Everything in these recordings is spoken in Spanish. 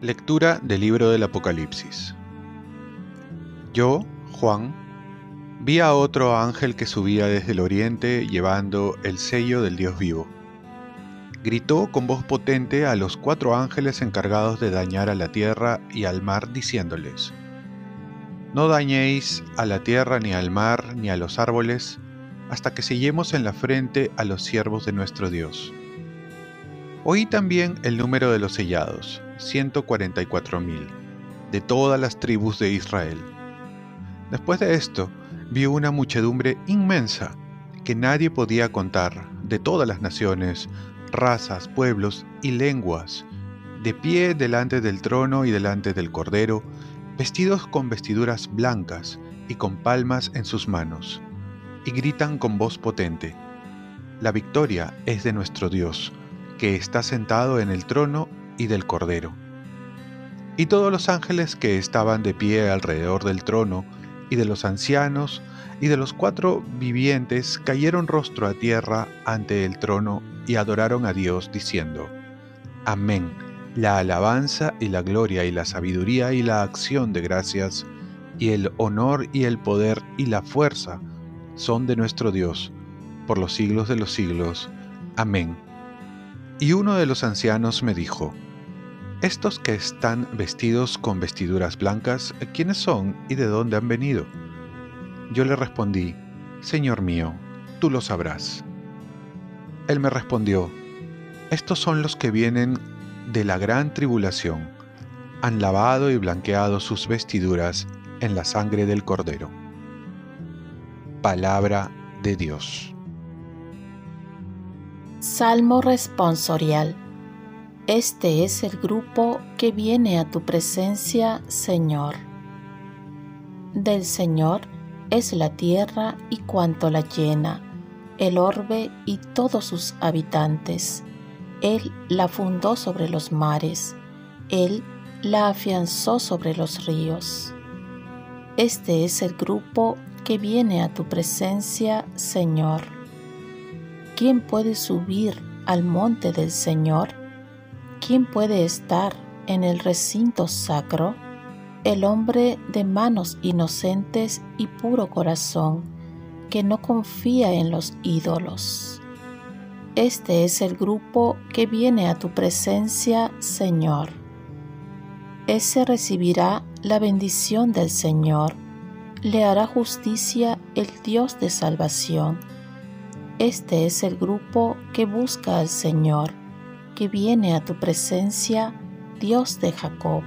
Lectura del libro del Apocalipsis. Yo, Juan, vi a otro ángel que subía desde el oriente llevando el sello del Dios vivo. Gritó con voz potente a los cuatro ángeles encargados de dañar a la tierra y al mar, diciéndoles, No dañéis a la tierra ni al mar ni a los árboles, hasta que sellemos en la frente a los siervos de nuestro Dios. Oí también el número de los sellados, 144.000, de todas las tribus de Israel. Después de esto, vi una muchedumbre inmensa que nadie podía contar, de todas las naciones, razas, pueblos y lenguas, de pie delante del trono y delante del Cordero, vestidos con vestiduras blancas y con palmas en sus manos, y gritan con voz potente, La victoria es de nuestro Dios, que está sentado en el trono y del Cordero. Y todos los ángeles que estaban de pie alrededor del trono, y de los ancianos, y de los cuatro vivientes, cayeron rostro a tierra ante el trono y adoraron a Dios, diciendo, Amén, la alabanza y la gloria y la sabiduría y la acción de gracias, y el honor y el poder y la fuerza son de nuestro Dios, por los siglos de los siglos. Amén. Y uno de los ancianos me dijo, estos que están vestidos con vestiduras blancas, ¿quiénes son y de dónde han venido? Yo le respondí, Señor mío, tú lo sabrás. Él me respondió, Estos son los que vienen de la gran tribulación, han lavado y blanqueado sus vestiduras en la sangre del Cordero. Palabra de Dios. Salmo responsorial este es el grupo que viene a tu presencia, Señor. Del Señor es la tierra y cuanto la llena, el orbe y todos sus habitantes. Él la fundó sobre los mares, Él la afianzó sobre los ríos. Este es el grupo que viene a tu presencia, Señor. ¿Quién puede subir al monte del Señor? ¿Quién puede estar en el recinto sacro? El hombre de manos inocentes y puro corazón, que no confía en los ídolos. Este es el grupo que viene a tu presencia, Señor. Ese recibirá la bendición del Señor, le hará justicia el Dios de salvación. Este es el grupo que busca al Señor que viene a tu presencia, Dios de Jacob.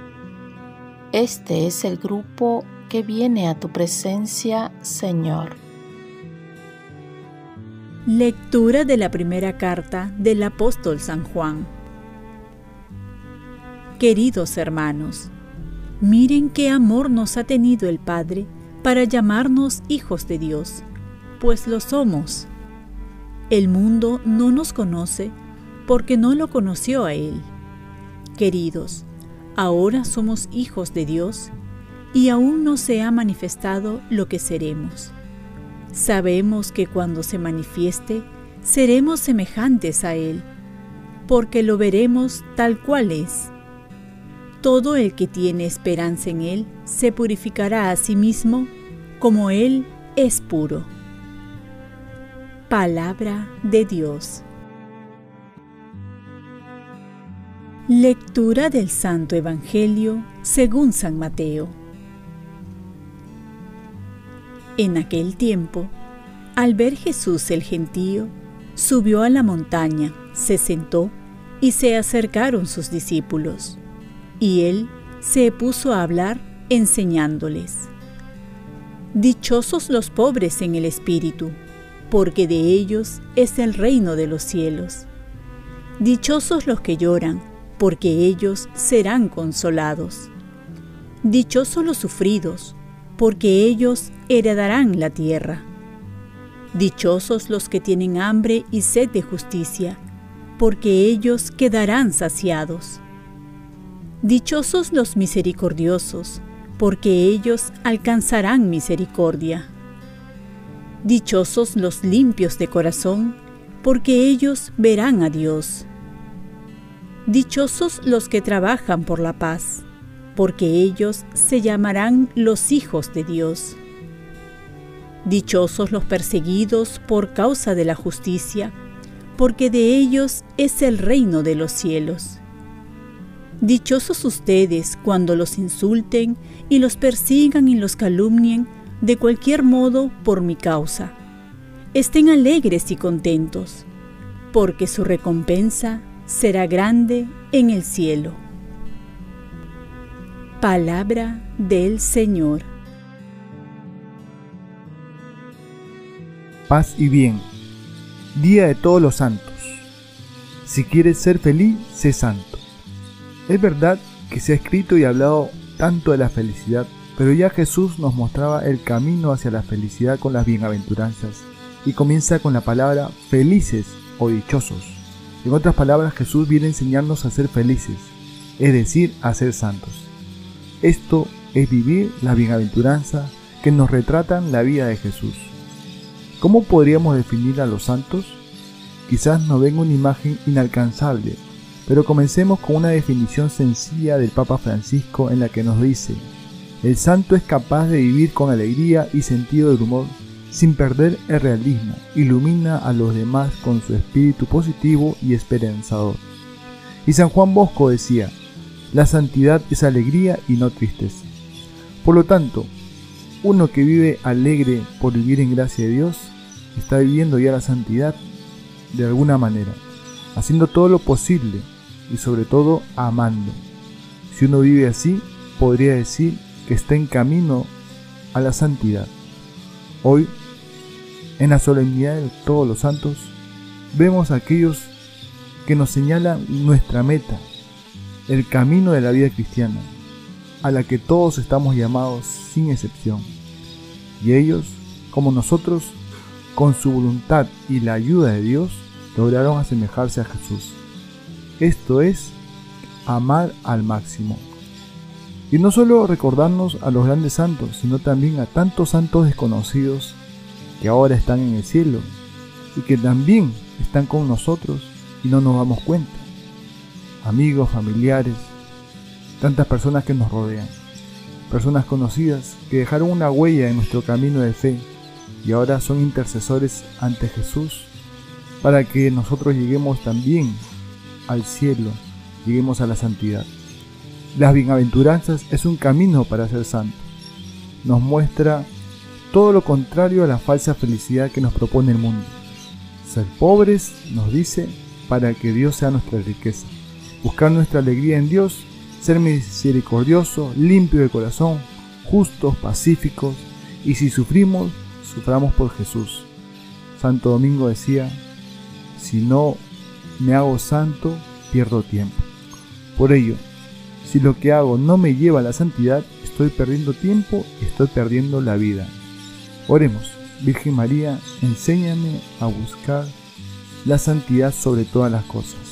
Este es el grupo que viene a tu presencia, Señor. Lectura de la primera carta del apóstol San Juan. Queridos hermanos, miren qué amor nos ha tenido el Padre para llamarnos hijos de Dios, pues lo somos. El mundo no nos conoce porque no lo conoció a Él. Queridos, ahora somos hijos de Dios y aún no se ha manifestado lo que seremos. Sabemos que cuando se manifieste, seremos semejantes a Él, porque lo veremos tal cual es. Todo el que tiene esperanza en Él se purificará a sí mismo como Él es puro. Palabra de Dios. Lectura del Santo Evangelio según San Mateo. En aquel tiempo, al ver Jesús el gentío, subió a la montaña, se sentó y se acercaron sus discípulos. Y él se puso a hablar enseñándoles. Dichosos los pobres en el espíritu, porque de ellos es el reino de los cielos. Dichosos los que lloran porque ellos serán consolados. Dichosos los sufridos, porque ellos heredarán la tierra. Dichosos los que tienen hambre y sed de justicia, porque ellos quedarán saciados. Dichosos los misericordiosos, porque ellos alcanzarán misericordia. Dichosos los limpios de corazón, porque ellos verán a Dios. Dichosos los que trabajan por la paz, porque ellos se llamarán los hijos de Dios. Dichosos los perseguidos por causa de la justicia, porque de ellos es el reino de los cielos. Dichosos ustedes cuando los insulten y los persigan y los calumnien de cualquier modo por mi causa. Estén alegres y contentos, porque su recompensa será grande en el cielo. Palabra del Señor. Paz y bien. Día de todos los santos. Si quieres ser feliz, sé santo. Es verdad que se ha escrito y hablado tanto de la felicidad, pero ya Jesús nos mostraba el camino hacia la felicidad con las bienaventuranzas y comienza con la palabra felices o dichosos. En otras palabras, Jesús viene a enseñarnos a ser felices, es decir, a ser santos. Esto es vivir la bienaventuranza que nos retratan la vida de Jesús. ¿Cómo podríamos definir a los santos? Quizás nos venga una imagen inalcanzable, pero comencemos con una definición sencilla del Papa Francisco en la que nos dice, el santo es capaz de vivir con alegría y sentido del humor sin perder el realismo, ilumina a los demás con su espíritu positivo y esperanzador. Y San Juan Bosco decía, la santidad es alegría y no tristeza. Por lo tanto, uno que vive alegre por vivir en gracia de Dios, está viviendo ya la santidad de alguna manera, haciendo todo lo posible y sobre todo amando. Si uno vive así, podría decir que está en camino a la santidad. Hoy en la solemnidad de todos los santos, vemos a aquellos que nos señalan nuestra meta, el camino de la vida cristiana, a la que todos estamos llamados sin excepción. Y ellos, como nosotros, con su voluntad y la ayuda de Dios, lograron asemejarse a Jesús. Esto es amar al máximo. Y no solo recordarnos a los grandes santos, sino también a tantos santos desconocidos que ahora están en el cielo y que también están con nosotros y no nos damos cuenta. Amigos, familiares, tantas personas que nos rodean, personas conocidas que dejaron una huella en nuestro camino de fe y ahora son intercesores ante Jesús para que nosotros lleguemos también al cielo, lleguemos a la santidad. Las bienaventuranzas es un camino para ser santo. Nos muestra todo lo contrario a la falsa felicidad que nos propone el mundo. Ser pobres, nos dice, para que Dios sea nuestra riqueza. Buscar nuestra alegría en Dios, ser misericordioso, limpio de corazón, justos, pacíficos, y si sufrimos, suframos por Jesús. Santo Domingo decía, si no me hago santo, pierdo tiempo. Por ello, si lo que hago no me lleva a la santidad, estoy perdiendo tiempo y estoy perdiendo la vida. Oremos, Virgen María, enséñame a buscar la santidad sobre todas las cosas.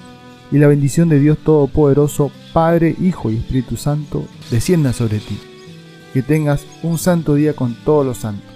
Y la bendición de Dios Todopoderoso, Padre, Hijo y Espíritu Santo, descienda sobre ti. Que tengas un santo día con todos los santos.